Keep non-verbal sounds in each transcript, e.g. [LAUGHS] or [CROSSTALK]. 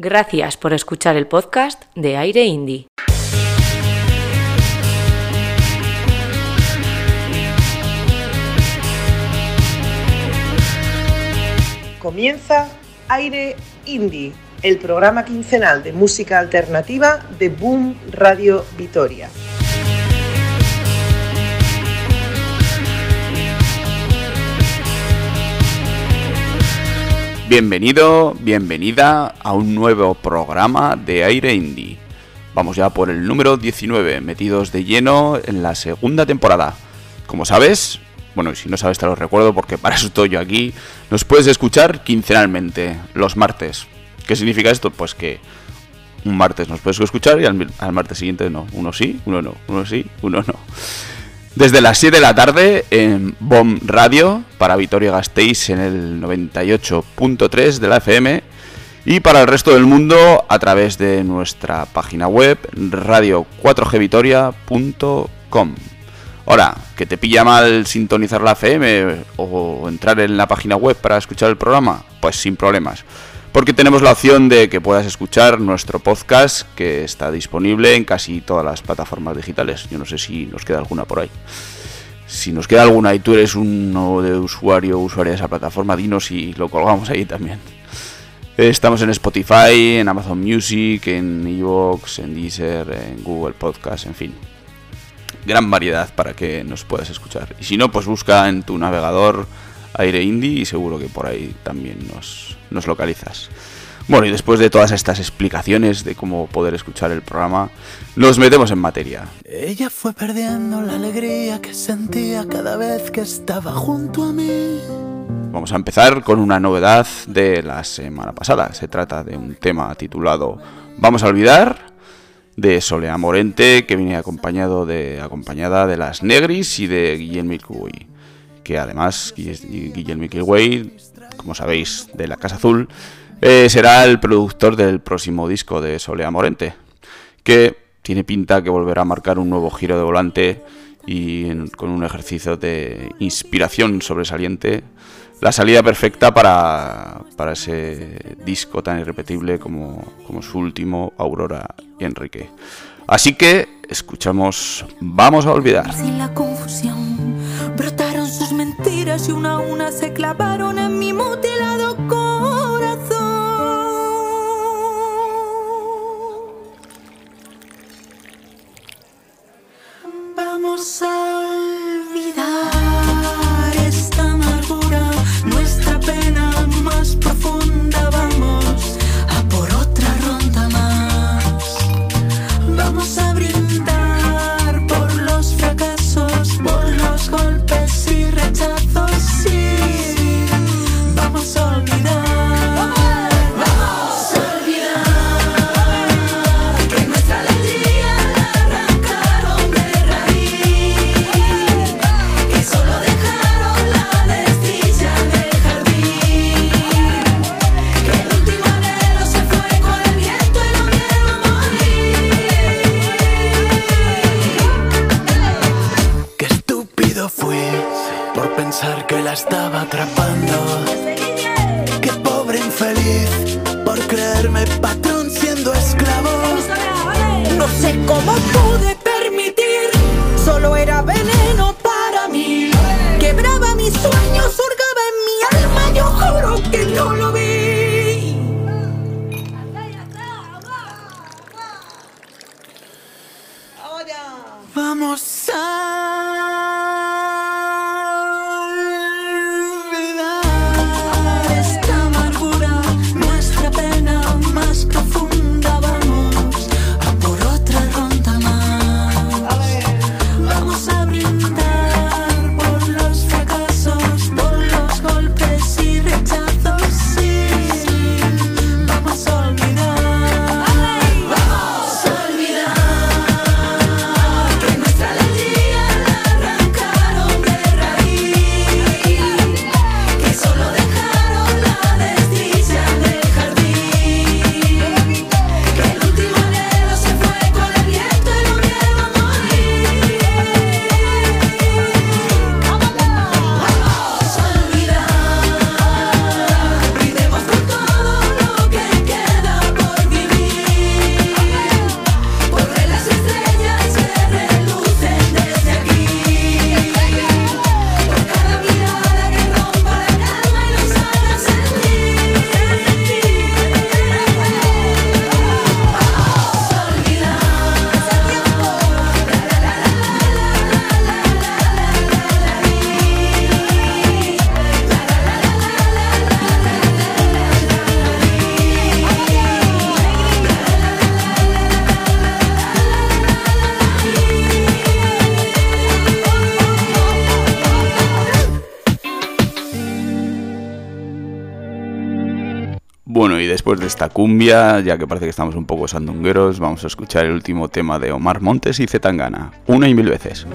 Gracias por escuchar el podcast de Aire Indie. Comienza Aire Indie, el programa quincenal de música alternativa de Boom Radio Vitoria. Bienvenido, bienvenida a un nuevo programa de Aire Indie. Vamos ya por el número 19, metidos de lleno en la segunda temporada. Como sabes, bueno, y si no sabes te lo recuerdo porque para eso estoy yo aquí, nos puedes escuchar quincenalmente, los martes. ¿Qué significa esto? Pues que un martes nos puedes escuchar y al, al martes siguiente no. Uno sí, uno no. Uno sí, uno no desde las 7 de la tarde en BOM Radio para Vitoria Gasteiz en el 98.3 de la FM y para el resto del mundo a través de nuestra página web radio4gvitoria.com. Ahora, que te pilla mal sintonizar la FM o entrar en la página web para escuchar el programa, pues sin problemas porque tenemos la opción de que puedas escuchar nuestro podcast que está disponible en casi todas las plataformas digitales. Yo no sé si nos queda alguna por ahí. Si nos queda alguna y tú eres uno de usuario o usuaria de esa plataforma, dinos y lo colgamos ahí también. Estamos en Spotify, en Amazon Music, en Evox, en Deezer, en Google Podcast, en fin. Gran variedad para que nos puedas escuchar. Y si no, pues busca en tu navegador Aire Indie y seguro que por ahí también nos, nos localizas. Bueno, y después de todas estas explicaciones de cómo poder escuchar el programa, nos metemos en materia. Ella fue perdiendo la alegría que sentía cada vez que estaba junto a mí. Vamos a empezar con una novedad de la semana pasada. Se trata de un tema titulado Vamos a olvidar de Solea Morente, que viene acompañado de, acompañada de las Negris y de Guillermo Cuy que además Guillermo Kilway, como sabéis, de la Casa Azul, eh, será el productor del próximo disco de Solea Morente, que tiene pinta que volverá a marcar un nuevo giro de volante y con un ejercicio de inspiración sobresaliente, la salida perfecta para, para ese disco tan irrepetible como, como su último, Aurora y Enrique. Así que escuchamos Vamos a olvidar. La confusión brotaron mentiras y una a una se clavaron en mi mutilado corazón. Vamos a estaba atrapando. Qué pobre infeliz por creerme patrón siendo esclavo. No sé cómo pude después de esta cumbia, ya que parece que estamos un poco sandungueros, vamos a escuchar el último tema de Omar Montes y Zetangana, una y mil veces.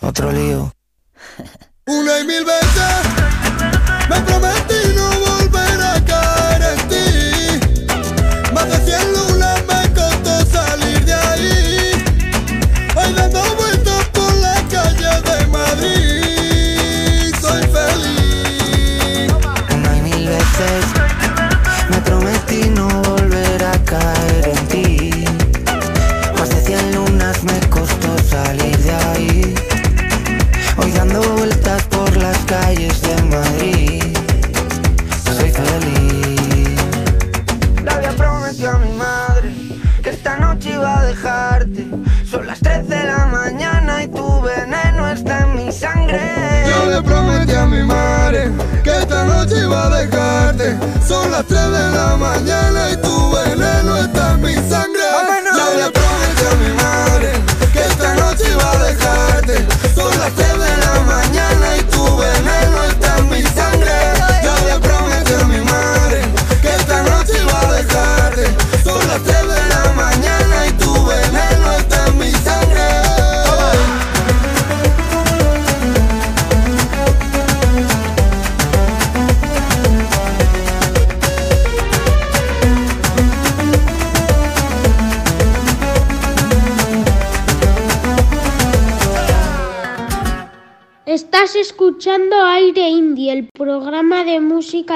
otro lío. Una y mil veces me prometí. Son las 3 de la mañana y tú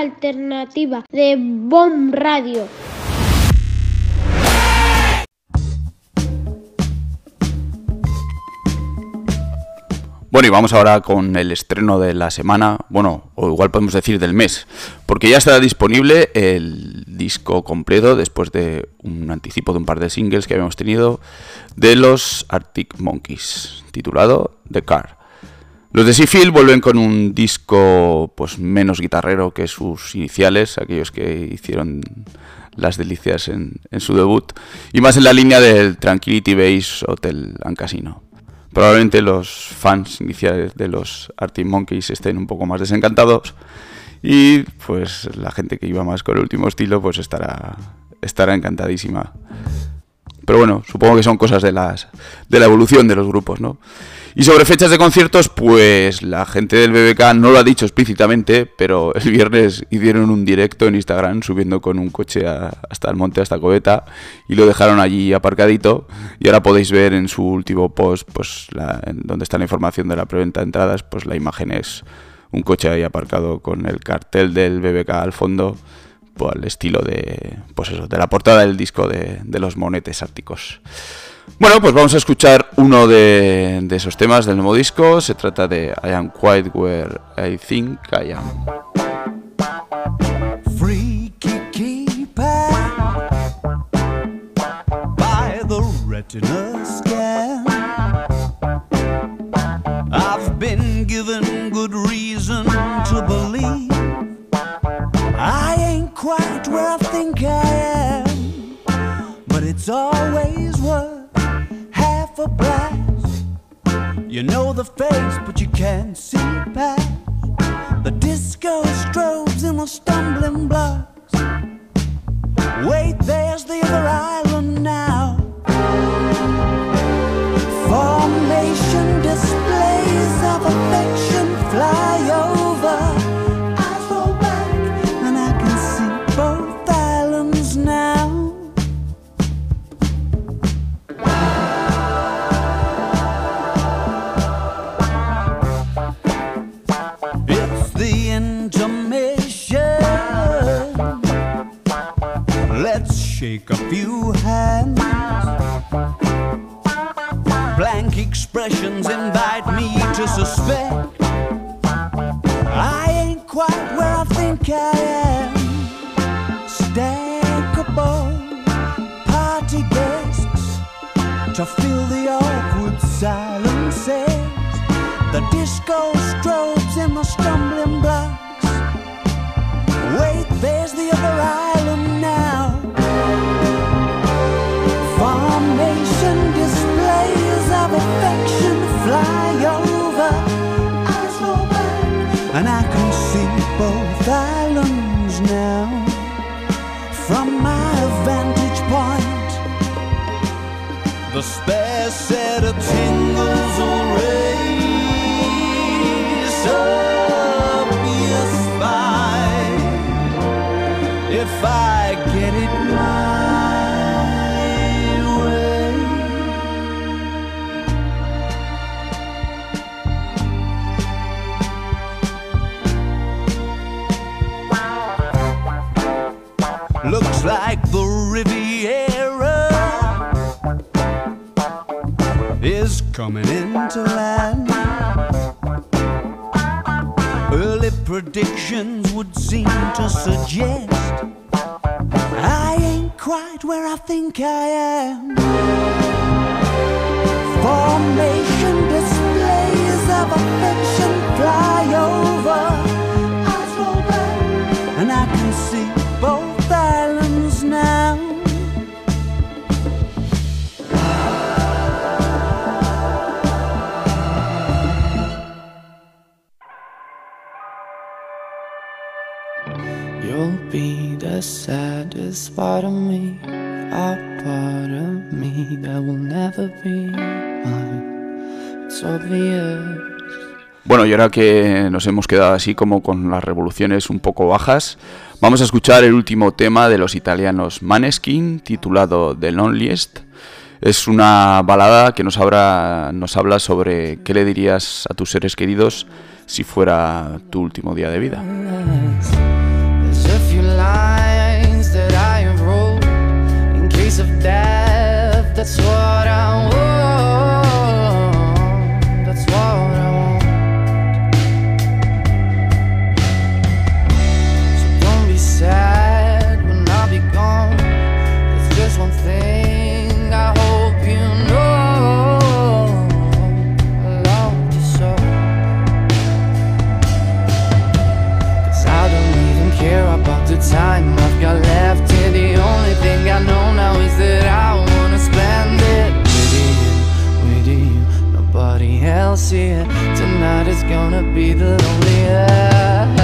alternativa de Bomb Radio. Bueno, y vamos ahora con el estreno de la semana, bueno, o igual podemos decir del mes, porque ya está disponible el disco completo después de un anticipo de un par de singles que habíamos tenido de los Arctic Monkeys, titulado The Car. Los de Seafield vuelven con un disco pues menos guitarrero que sus iniciales, aquellos que hicieron las delicias en, su debut, y más en la línea del Tranquility Base Hotel and Casino. Probablemente los fans iniciales de los Arctic Monkeys estén un poco más desencantados y pues la gente que iba más con el último estilo pues estará, estará encantadísima. Pero bueno, supongo que son cosas de, las, de la evolución de los grupos, ¿no? Y sobre fechas de conciertos, pues la gente del BBK no lo ha dicho explícitamente, pero el viernes hicieron un directo en Instagram subiendo con un coche hasta el monte, hasta Coveta, y lo dejaron allí aparcadito. Y ahora podéis ver en su último post, pues donde está la información de la preventa de entradas, pues la imagen es un coche ahí aparcado con el cartel del BBK al fondo, pues al estilo de, pues eso, de la portada del disco de, de los monetes árticos. Bueno, pues vamos a escuchar uno de, de esos temas del nuevo disco. Se trata de I Am Quite Where I Think I Am. Freaky keeper by the retina scan. I've been given good reason to believe I ain't quite where I think I am, but it's always. for. You know the face, but you can't see past the disco strobes and the stumbling blocks. Wait, there's the other island. quite where I think I am. Formation displays of affection fly over. Bueno, y ahora que nos hemos quedado así como con las revoluciones un poco bajas, vamos a escuchar el último tema de los italianos Maneskin, titulado The Loneliest. Es una balada que nos, habla, nos habla sobre qué le dirías a tus seres queridos si fuera tu último día de vida. death. That's what I want. Tonight is gonna be the loneliest.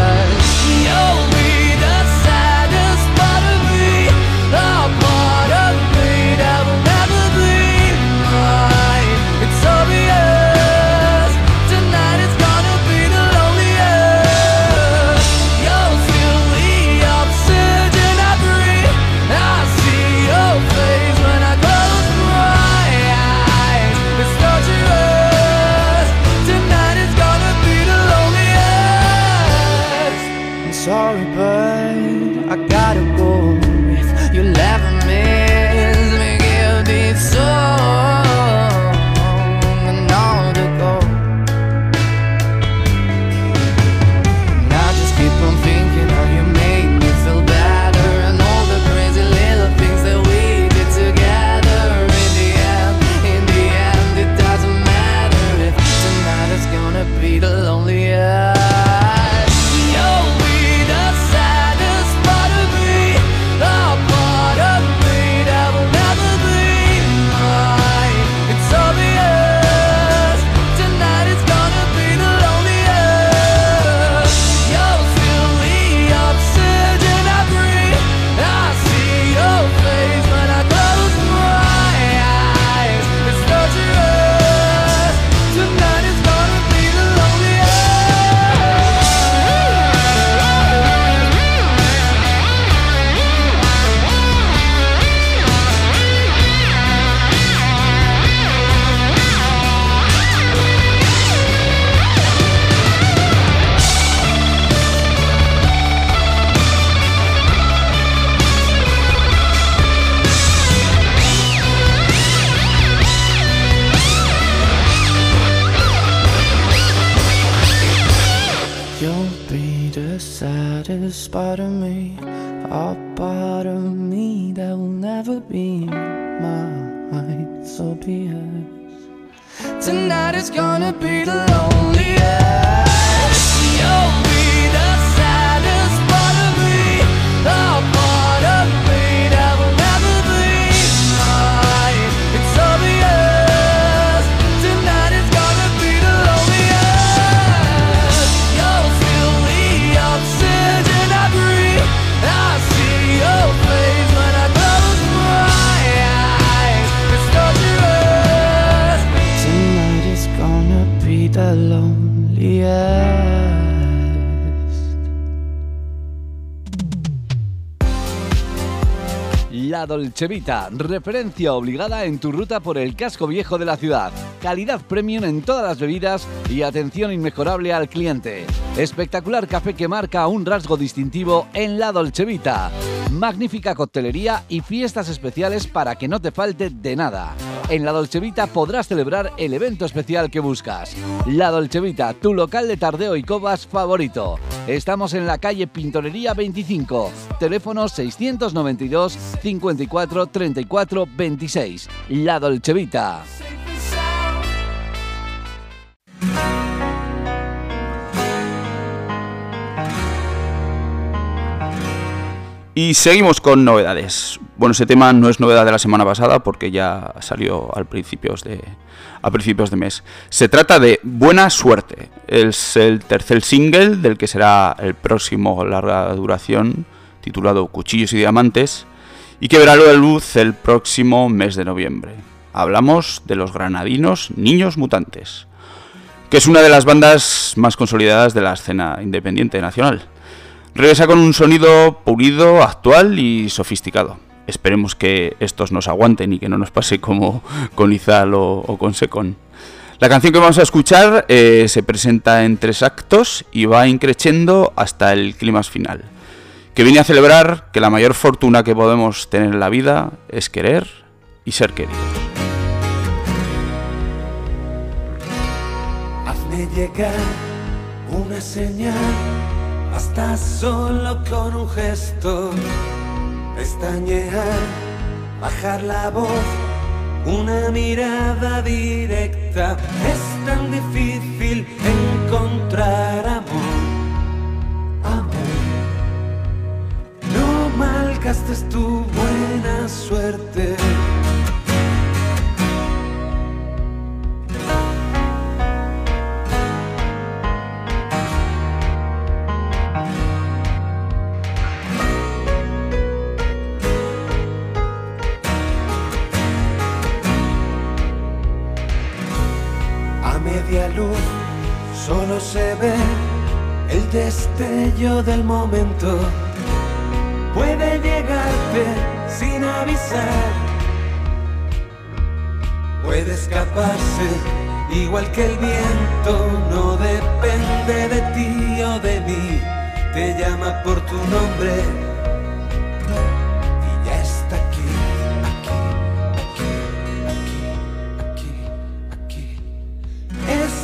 Tonight is gonna be the loneliest. La Dolce Vita, referencia obligada en tu ruta por el casco viejo de la ciudad. Calidad premium en todas las bebidas y atención inmejorable al cliente. Espectacular café que marca un rasgo distintivo en La Dolce Vita. Magnífica coctelería y fiestas especiales para que no te falte de nada. En La Dolce Vita podrás celebrar el evento especial que buscas. La Dolce Vita, tu local de tardeo y cobas favorito. Estamos en la calle Pintorería 25, teléfono 692 54 34 26. La Dolce Vita. Y seguimos con novedades. Bueno, ese tema no es novedad de la semana pasada porque ya salió al principios de, a principios de mes. Se trata de Buena Suerte. Es el tercer single del que será el próximo larga duración, titulado Cuchillos y Diamantes, y que verá la luz el próximo mes de noviembre. Hablamos de los granadinos Niños Mutantes, que es una de las bandas más consolidadas de la escena independiente nacional. Regresa con un sonido pulido, actual y sofisticado. Esperemos que estos nos aguanten y que no nos pase como con Izal o, con Secon. La canción que vamos a escuchar eh, se presenta en tres actos y va increciendo hasta el clímax final, que viene a celebrar que la mayor fortuna que podemos tener en la vida es querer y ser queridos. Hazme llegar una señal, basta solo con un gesto, pestañear, bajar la voz, una mirada directa. Es tan difícil encontrar amor, amor. No malgastes tu buena suerte. Solo se ve el destello del momento. Puede llegarte sin avisar. Puede escaparse igual que el viento. No depende de ti o de mí. Te llama por tu nombre.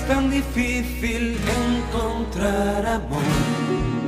Tan difícil encontrar amor.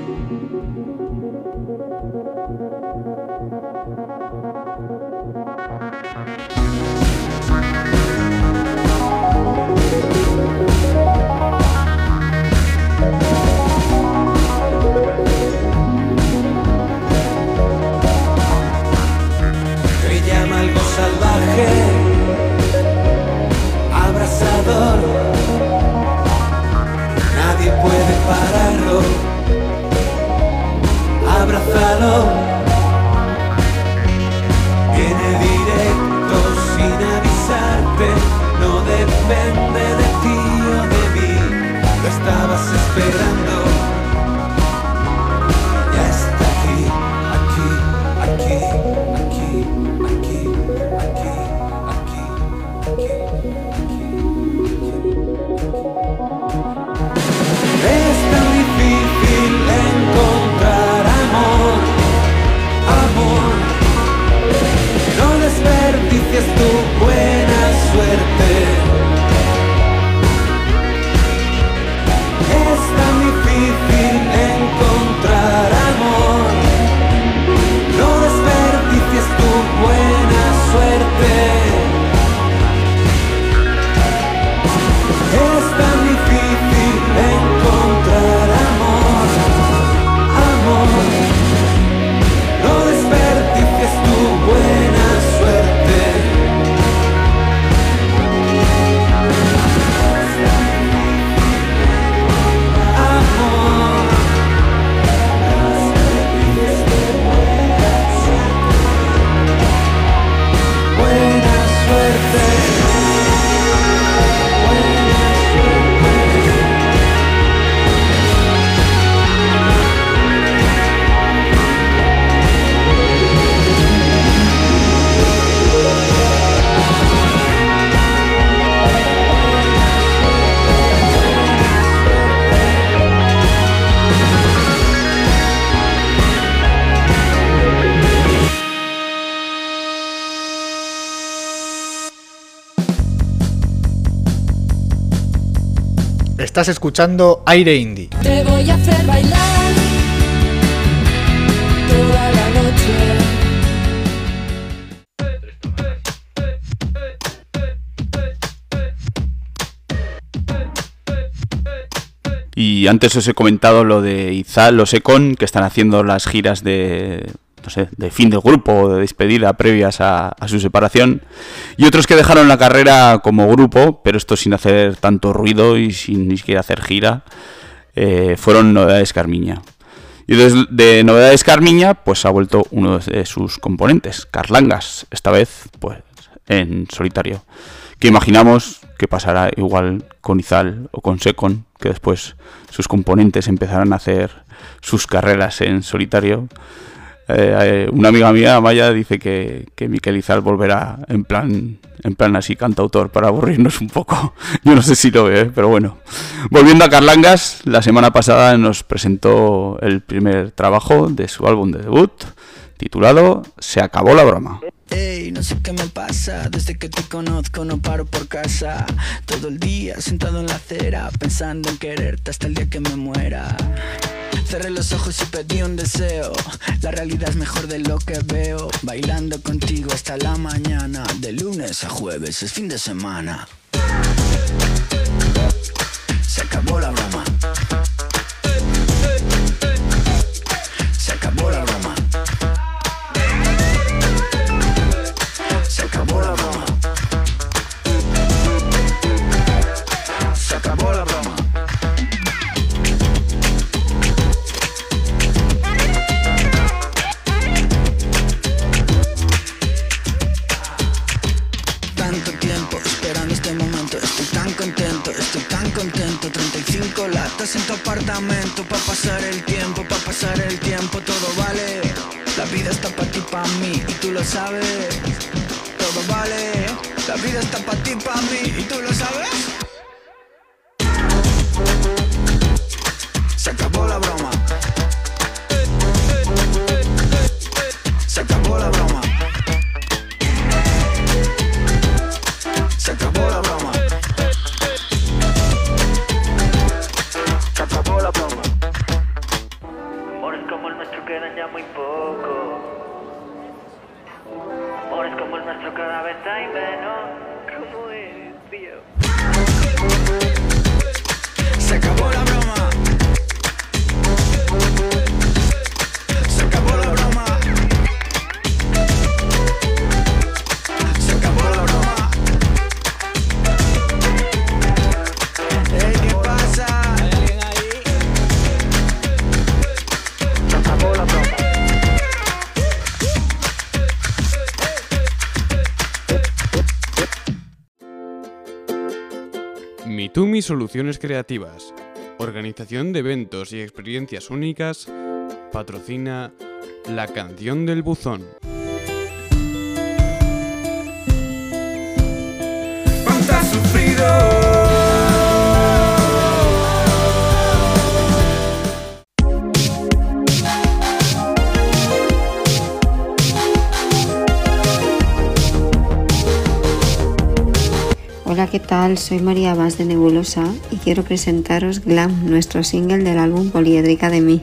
Viene directo sin avisarte. No depende de ti o de mí. Lo estabas esperando. Desperdicies tu buena suerte. day Estás escuchando Aire Indie. Te voy a hacer bailar toda la noche. Y antes os he comentado lo de Izal, los Econ, que están haciendo las giras de, de fin de grupo o de despedida previas a, a su separación. Y otros que dejaron la carrera como grupo, pero esto sin hacer tanto ruido y sin ni siquiera hacer gira, eh, fueron Novedades Carmiña. Y desde de Novedades Carmiña, pues ha vuelto uno de sus componentes, Carlangas, esta vez pues en solitario. Que imaginamos que pasará igual con Izal o con Secon, que después sus componentes empezarán a hacer sus carreras en solitario. Eh, una amiga mía, Maya, dice que, que Miquel Izal volverá en plan, en plan así cantautor para aburrirnos un poco. [LAUGHS] Yo no sé si lo ve, ¿eh? pero bueno. Volviendo a Carlangas, la semana pasada nos presentó el primer trabajo de su álbum de debut, titulado Se acabó la broma. Ey, no sé qué me pasa, desde que te conozco no paro por casa. Todo el día sentado en la acera, pensando en quererte hasta el día que me muera. Cerré los ojos y pedí un deseo. La realidad es mejor de lo que veo. Bailando contigo hasta la mañana. De lunes a jueves es fin de semana. Se acabó la sabes. Todo vale, la vida está pa' ti, pa' mí, y tú lo sabes. Soluciones Creativas. Organización de eventos y experiencias únicas. Patrocina La Canción del Buzón. Hola, ¿qué tal? Soy María Vaz de Nebulosa y quiero presentaros Glam, nuestro single del álbum Poliédrica de mí.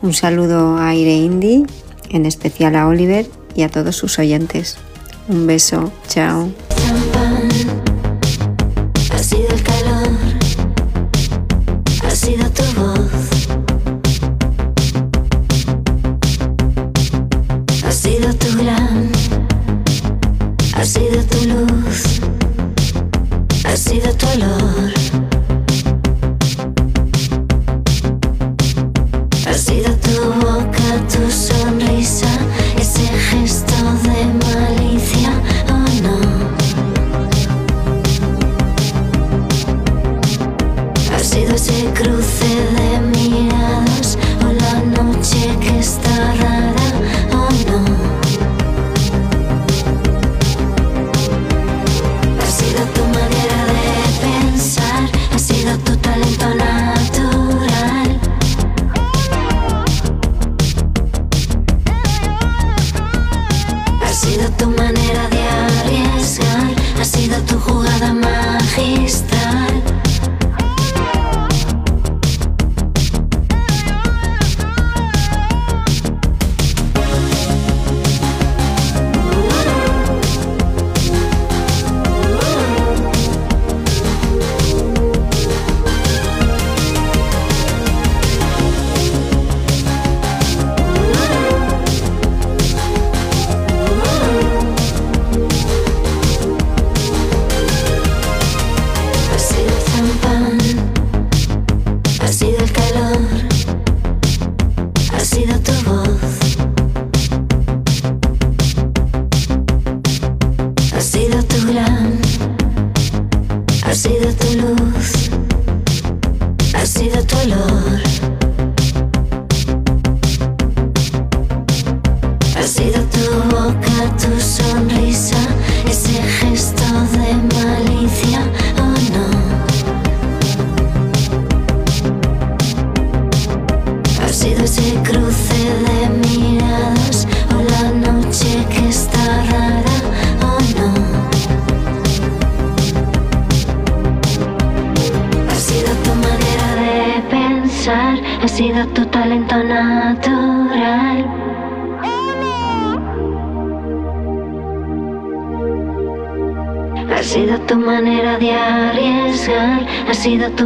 Un saludo a Aire Indie, en especial a Oliver y a todos sus oyentes. Un beso, chao.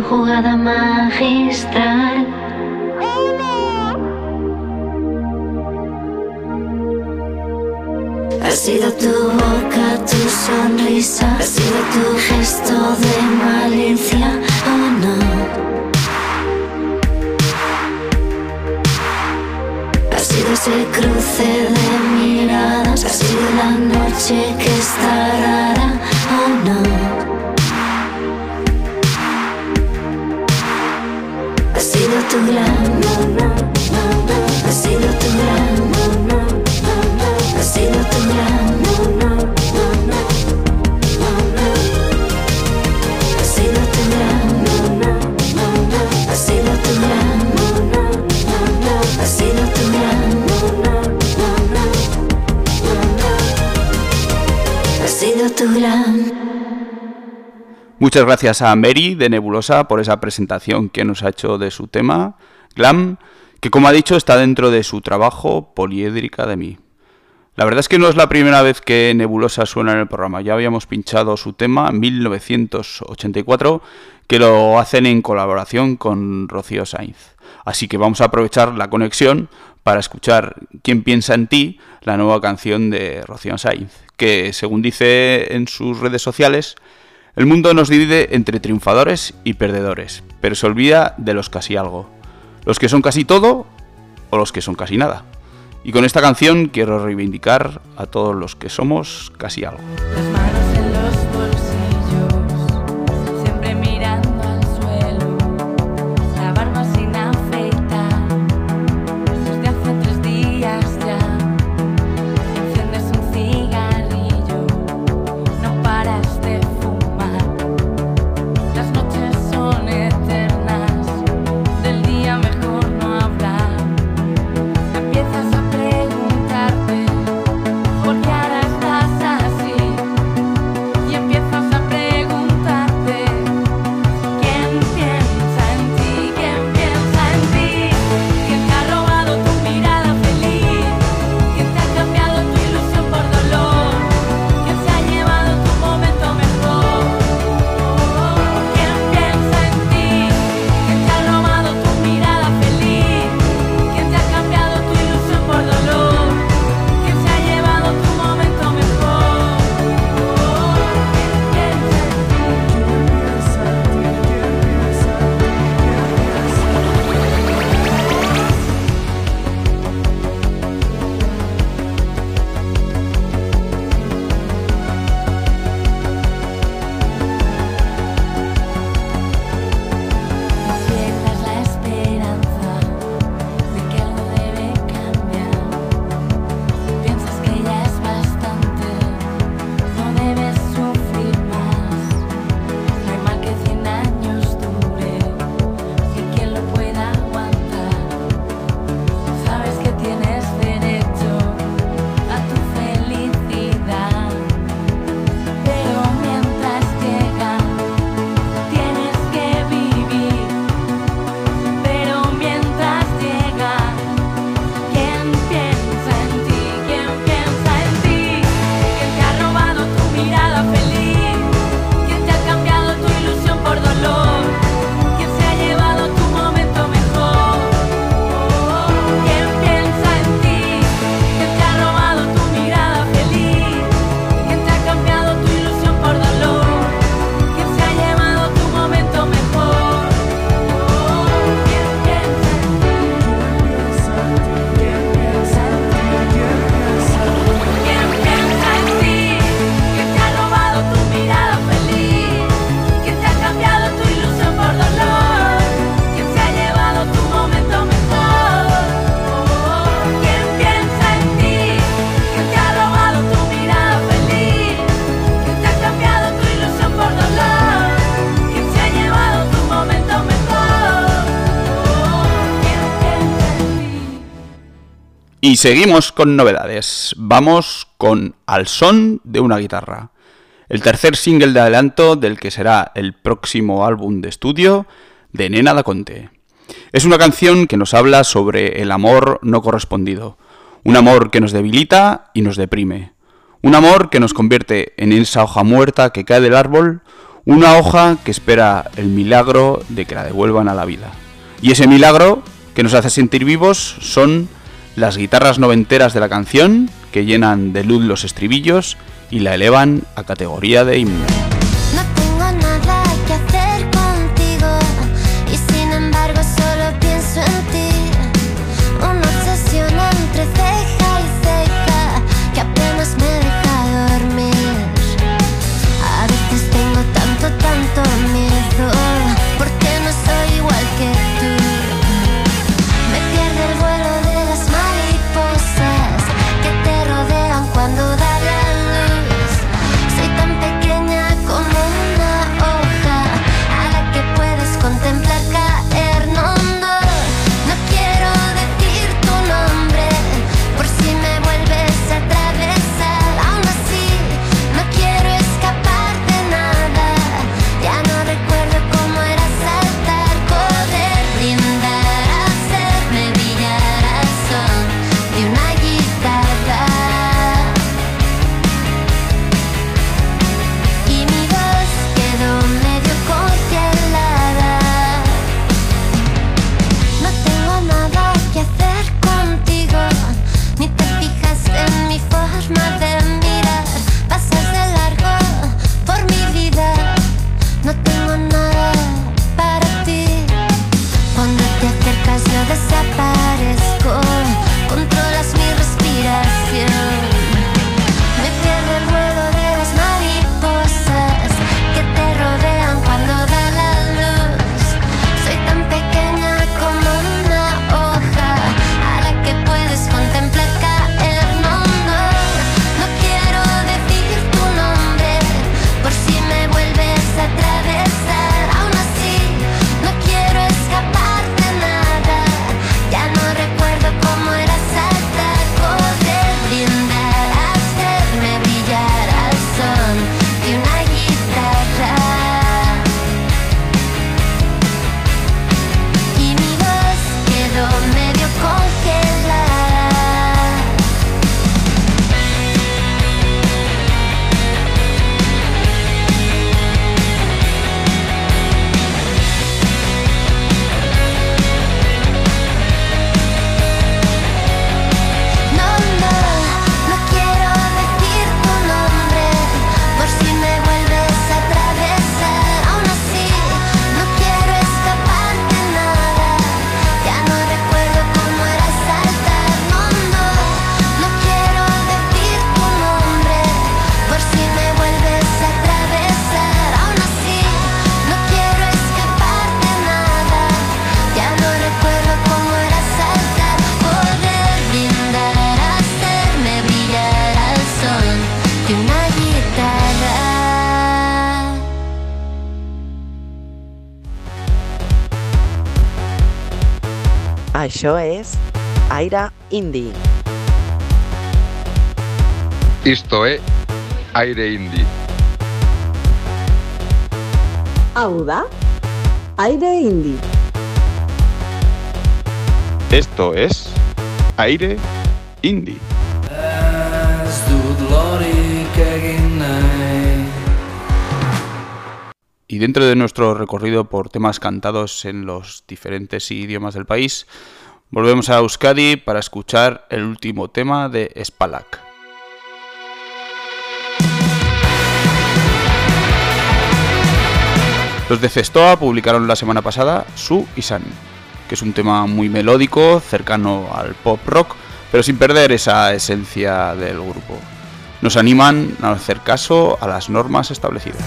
Jugada tu gran, Muchas gracias a Mary de Nebulosa por esa presentación que nos ha hecho de su tema, Glam, que como ha dicho está dentro de su trabajo Poliédrica de mí. La verdad es que no es la primera vez que Nebulosa suena en el programa, ya habíamos pinchado su tema en 1984, que lo hacen en colaboración con Rocío Sainz. Así que vamos a aprovechar la conexión para escuchar Quién piensa en ti, la nueva canción de Rocío Sainz, que según dice en sus redes sociales, el mundo nos divide entre triunfadores y perdedores, pero se olvida de los casi algo. Los que son casi todo o los que son casi nada. Y con esta canción quiero reivindicar a todos los que somos casi algo. Y seguimos con novedades. Vamos con Al son de una guitarra. El tercer single de adelanto del que será el próximo álbum de estudio de Nena da Conte. Es una canción que nos habla sobre el amor no correspondido. Un amor que nos debilita y nos deprime. Un amor que nos convierte en esa hoja muerta que cae del árbol, una hoja que espera el milagro de que la devuelvan a la vida. Y ese milagro que nos hace sentir vivos son las guitarras noventeras de la canción que llenan de luz los estribillos y la elevan a categoría de himno. Això és Aire Indie. Isto é Aire Indie. Hau da, Aire Indie. Esto es Aire Indie. Ez dut lorik egin Y dentro de nuestro recorrido por temas cantados en los diferentes idiomas del país, volvemos a Euskadi para escuchar el último tema de Spalak. Los de Cestoa publicaron la semana pasada Su y San, que es un tema muy melódico, cercano al pop rock, pero sin perder esa esencia del grupo. Nos animan a hacer caso a las normas establecidas.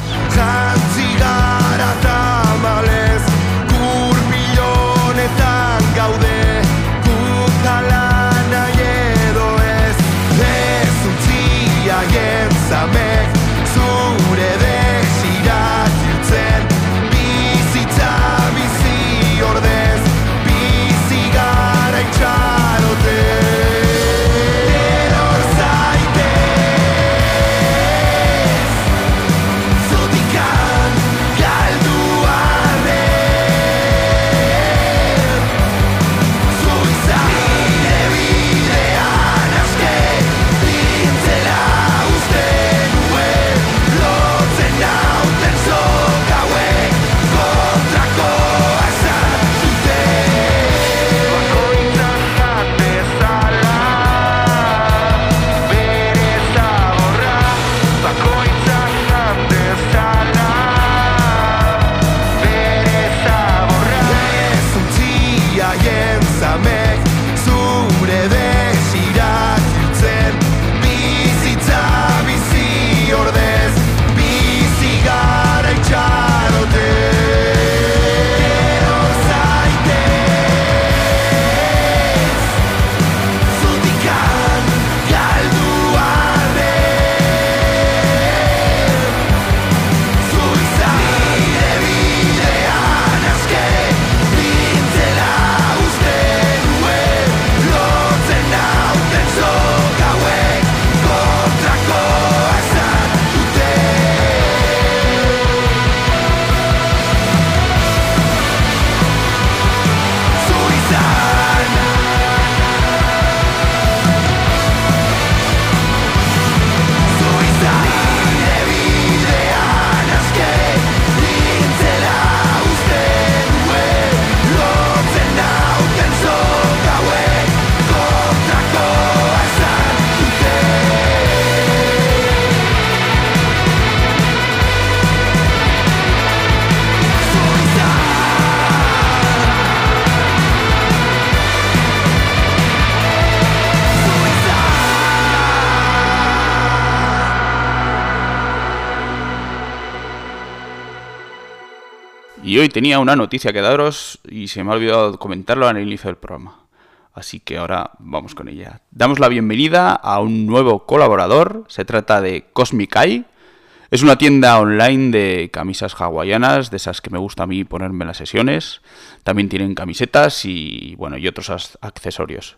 Hoy tenía una noticia que daros y se me ha olvidado comentarlo al inicio del programa. Así que ahora vamos con ella. Damos la bienvenida a un nuevo colaborador. Se trata de Cosmic Eye. Es una tienda online de camisas hawaianas, de esas que me gusta a mí ponerme en las sesiones. También tienen camisetas y bueno, y otros accesorios.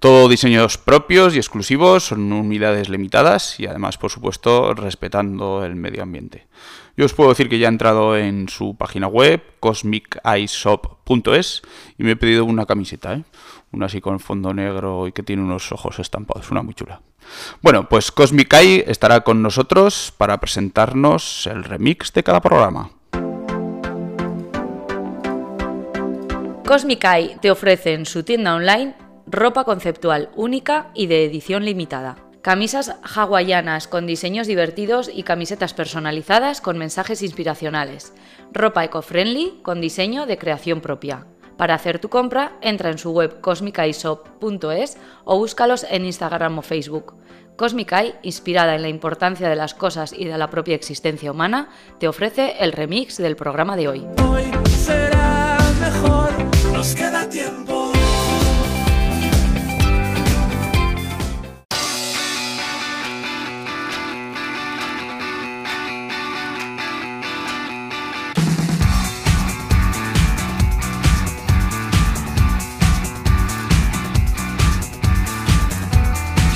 Todo diseños propios y exclusivos, son unidades limitadas y además, por supuesto, respetando el medio ambiente. Yo os puedo decir que ya he entrado en su página web, cosmiceyeshop.es, y me he pedido una camiseta, ¿eh? Una así con fondo negro y que tiene unos ojos estampados, una muy chula. Bueno, pues Cosmic Eye estará con nosotros para presentarnos el remix de cada programa. Cosmic Eye te ofrece en su tienda online ropa conceptual única y de edición limitada. Camisas hawaianas con diseños divertidos y camisetas personalizadas con mensajes inspiracionales. Ropa eco-friendly con diseño de creación propia. Para hacer tu compra, entra en su web cosmicaishop.es o búscalos en Instagram o Facebook. Cosmic Eye, inspirada en la importancia de las cosas y de la propia existencia humana, te ofrece el remix del programa de hoy. Hoy será mejor, nos queda tiempo.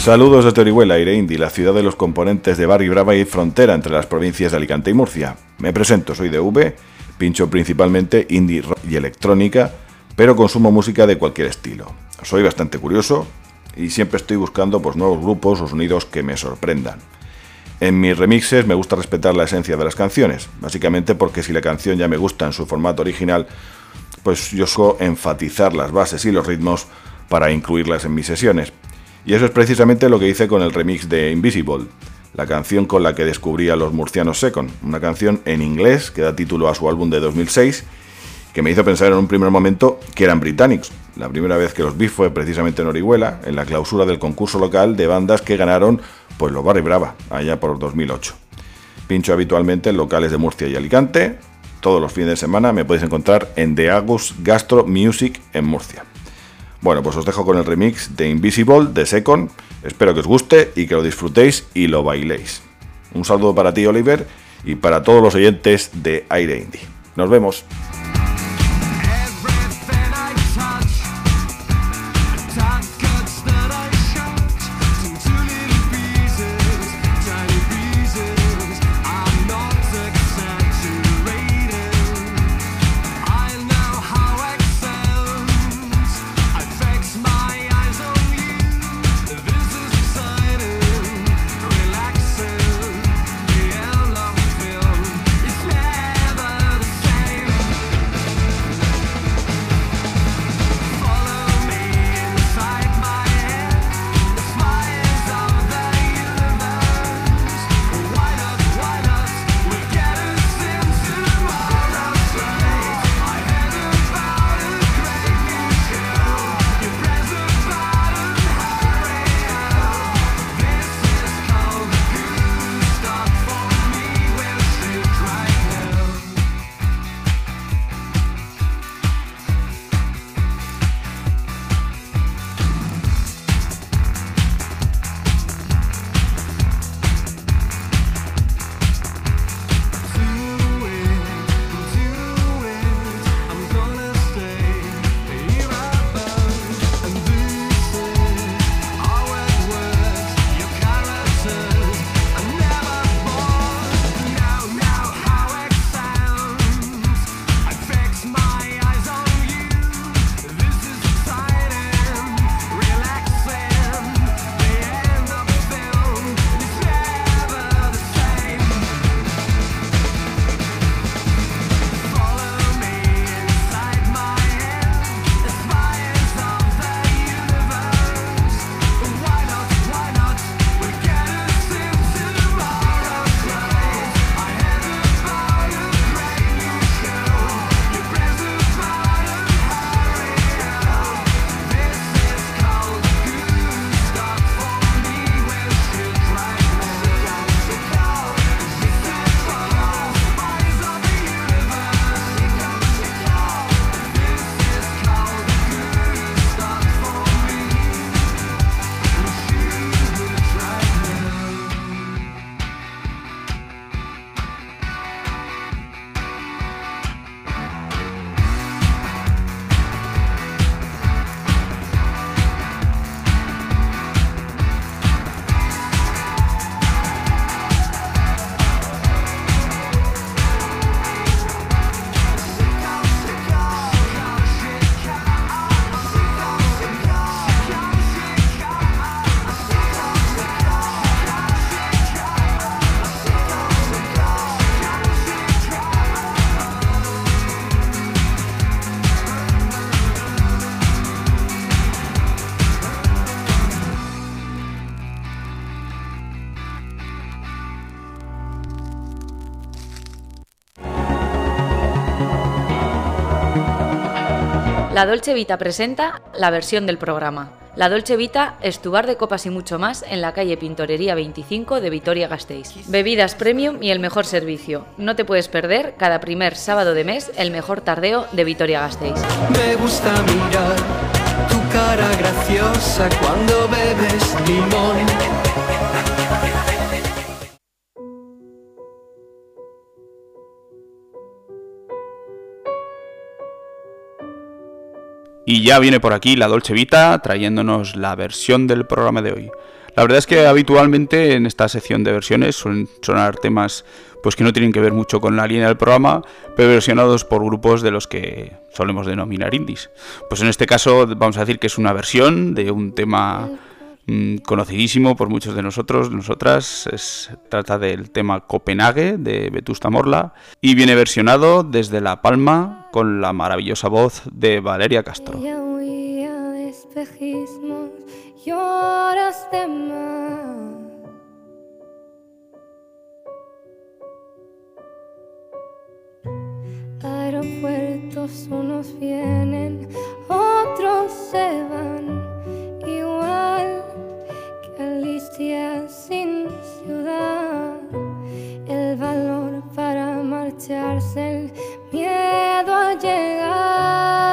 Saludos desde Orihuela, Aire Indi, la ciudad de los componentes de Barry Brava y frontera entre las provincias de Alicante y Murcia. Me presento, soy de V, pincho principalmente indie rock y electrónica, pero consumo música de cualquier estilo. Soy bastante curioso y siempre estoy buscando pues, nuevos grupos o sonidos que me sorprendan. En mis remixes me gusta respetar la esencia de las canciones, básicamente porque si la canción ya me gusta en su formato original, pues yo suelo enfatizar las bases y los ritmos para incluirlas en mis sesiones. Y eso es precisamente lo que hice con el remix de Invisible, la canción con la que descubrí a los murcianos Second, una canción en inglés que da título a su álbum de 2006, que me hizo pensar en un primer momento que eran británicos. La primera vez que los vi fue precisamente en Orihuela, en la clausura del concurso local de bandas que ganaron pues los Barry Brava, allá por 2008. Pincho habitualmente en locales de Murcia y Alicante. Todos los fines de semana me podéis encontrar en The Agus Gastro Music en Murcia. Bueno, pues os dejo con el remix de Invisible de Second. Espero que os guste y que lo disfrutéis y lo bailéis. Un saludo para ti, Oliver, y para todos los oyentes de Aire Indie. Nos vemos. La Dolce Vita presenta la versión del programa. La Dolce Vita es tu bar de copas y mucho más en la calle Pintorería 25 de Vitoria-Gasteiz. Bebidas premium y el mejor servicio. No te puedes perder cada primer sábado de mes el mejor tardeo de Vitoria-Gasteiz. Me gusta mirar tu cara graciosa cuando bebes limón. Y ya viene por aquí la Dolce Vita trayéndonos la versión del programa de hoy. La verdad es que habitualmente en esta sección de versiones suelen sonar temas pues que no tienen que ver mucho con la línea del programa, pero versionados por grupos de los que solemos denominar indies. Pues en este caso vamos a decir que es una versión de un tema mm, conocidísimo por muchos de nosotros, nosotras. Trata del tema Copenhague de Vetusta Morla y viene versionado desde La Palma con la maravillosa voz de Valeria Castro. Aeropuertos unos vienen, otros se van, igual Alicia sin ciudad. El valor para marcharse, el miedo a llegar.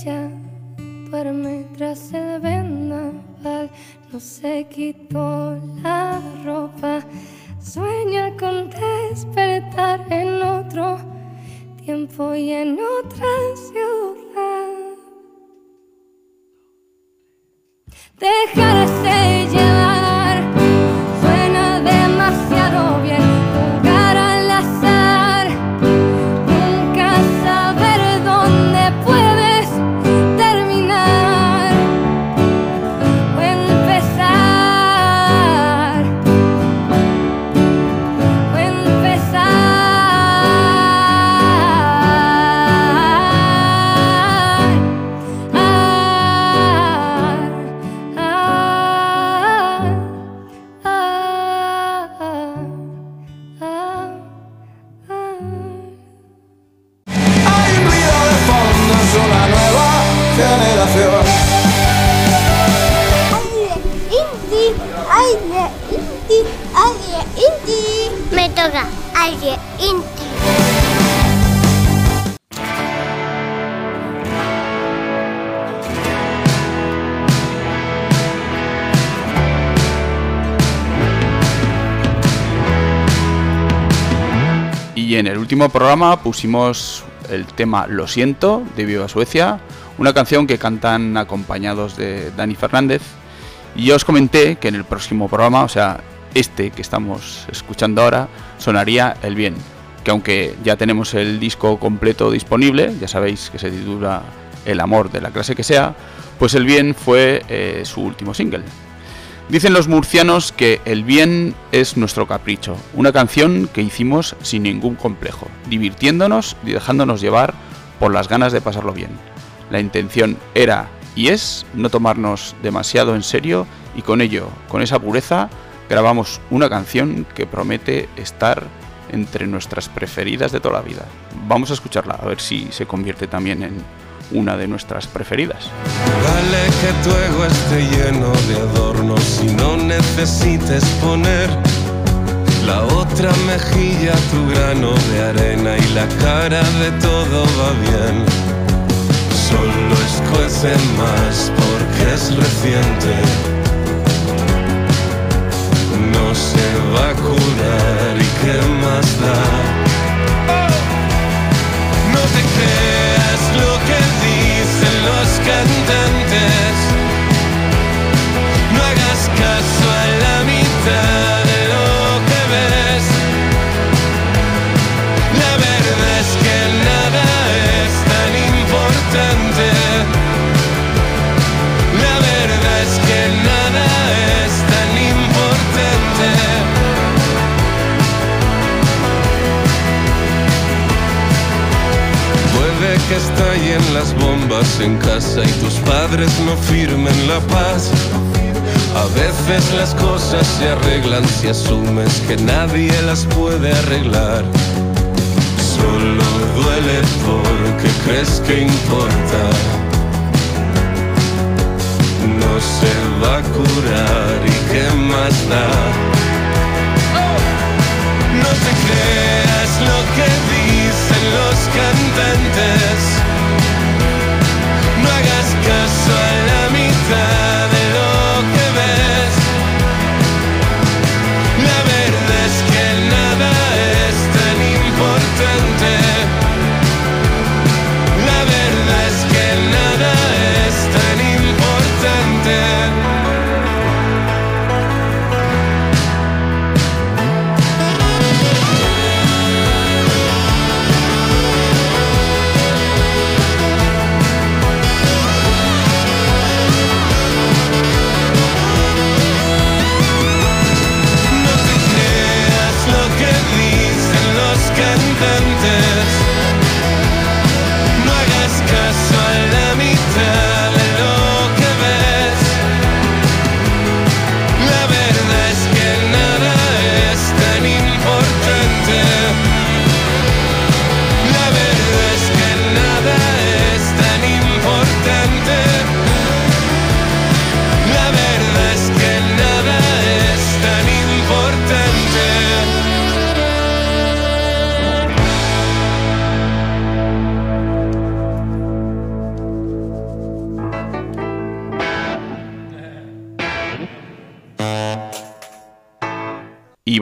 Ella duerme tras el vendaval, no se quitó la ropa, sueña con despertar en otro tiempo y en otra ciudad. Último programa pusimos el tema Lo siento de Viva Suecia, una canción que cantan acompañados de Dani Fernández. Y ya os comenté que en el próximo programa, o sea, este que estamos escuchando ahora, sonaría El Bien, que aunque ya tenemos el disco completo disponible, ya sabéis que se titula El amor de la clase que sea, pues El Bien fue eh, su último single. Dicen los murcianos que El Bien es nuestro capricho, una canción que hicimos sin ningún complejo, divirtiéndonos y dejándonos llevar por las ganas de pasarlo bien. La intención era y es no tomarnos demasiado en serio y con ello, con esa pureza, grabamos una canción que promete estar entre nuestras preferidas de toda la vida. Vamos a escucharla, a ver si se convierte también en una de nuestras preferidas. Vale que tu ego esté lleno de adornos y no necesites poner la otra mejilla, tu grano de arena y la cara de todo va bien. Solo escuece más porque es reciente. No se va a curar y qué más da. No te dicen los estallen las bombas en casa y tus padres no firmen la paz. A veces las cosas se arreglan si asumes que nadie las puede arreglar. Solo duele porque crees que importa. No se va a curar y qué más da. No te creas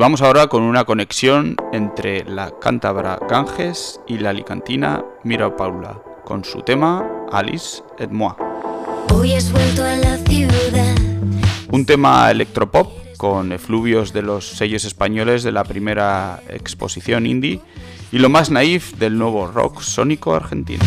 vamos ahora con una conexión entre la cántabra Ganges y la alicantina Mira Paula, con su tema Alice et moi. Hoy has vuelto a la ciudad. Un tema electropop con efluvios de los sellos españoles de la primera exposición indie y lo más naif del nuevo rock sónico argentino.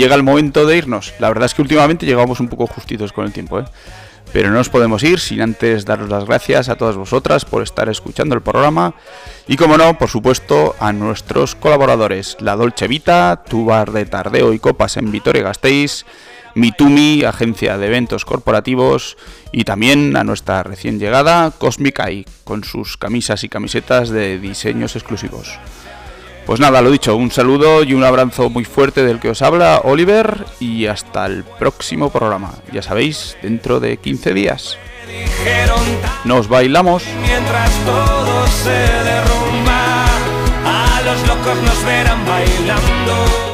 Llega el momento de irnos. La verdad es que últimamente llegamos un poco justitos con el tiempo, ¿eh? Pero no nos podemos ir sin antes daros las gracias a todas vosotras por estar escuchando el programa. Y como no, por supuesto, a nuestros colaboradores, La Dolce Vita, tu bar de tardeo y copas en Vitoria Gasteiz, Mitumi, agencia de eventos corporativos, y también a nuestra recién llegada Cosmic Eye, con sus camisas y camisetas de diseños exclusivos. Pues nada, lo dicho, un saludo y un abrazo muy fuerte del que os habla Oliver y hasta el próximo programa. Ya sabéis, dentro de 15 días. Nos bailamos. Mientras todo se derrumba, a los locos nos verán bailando.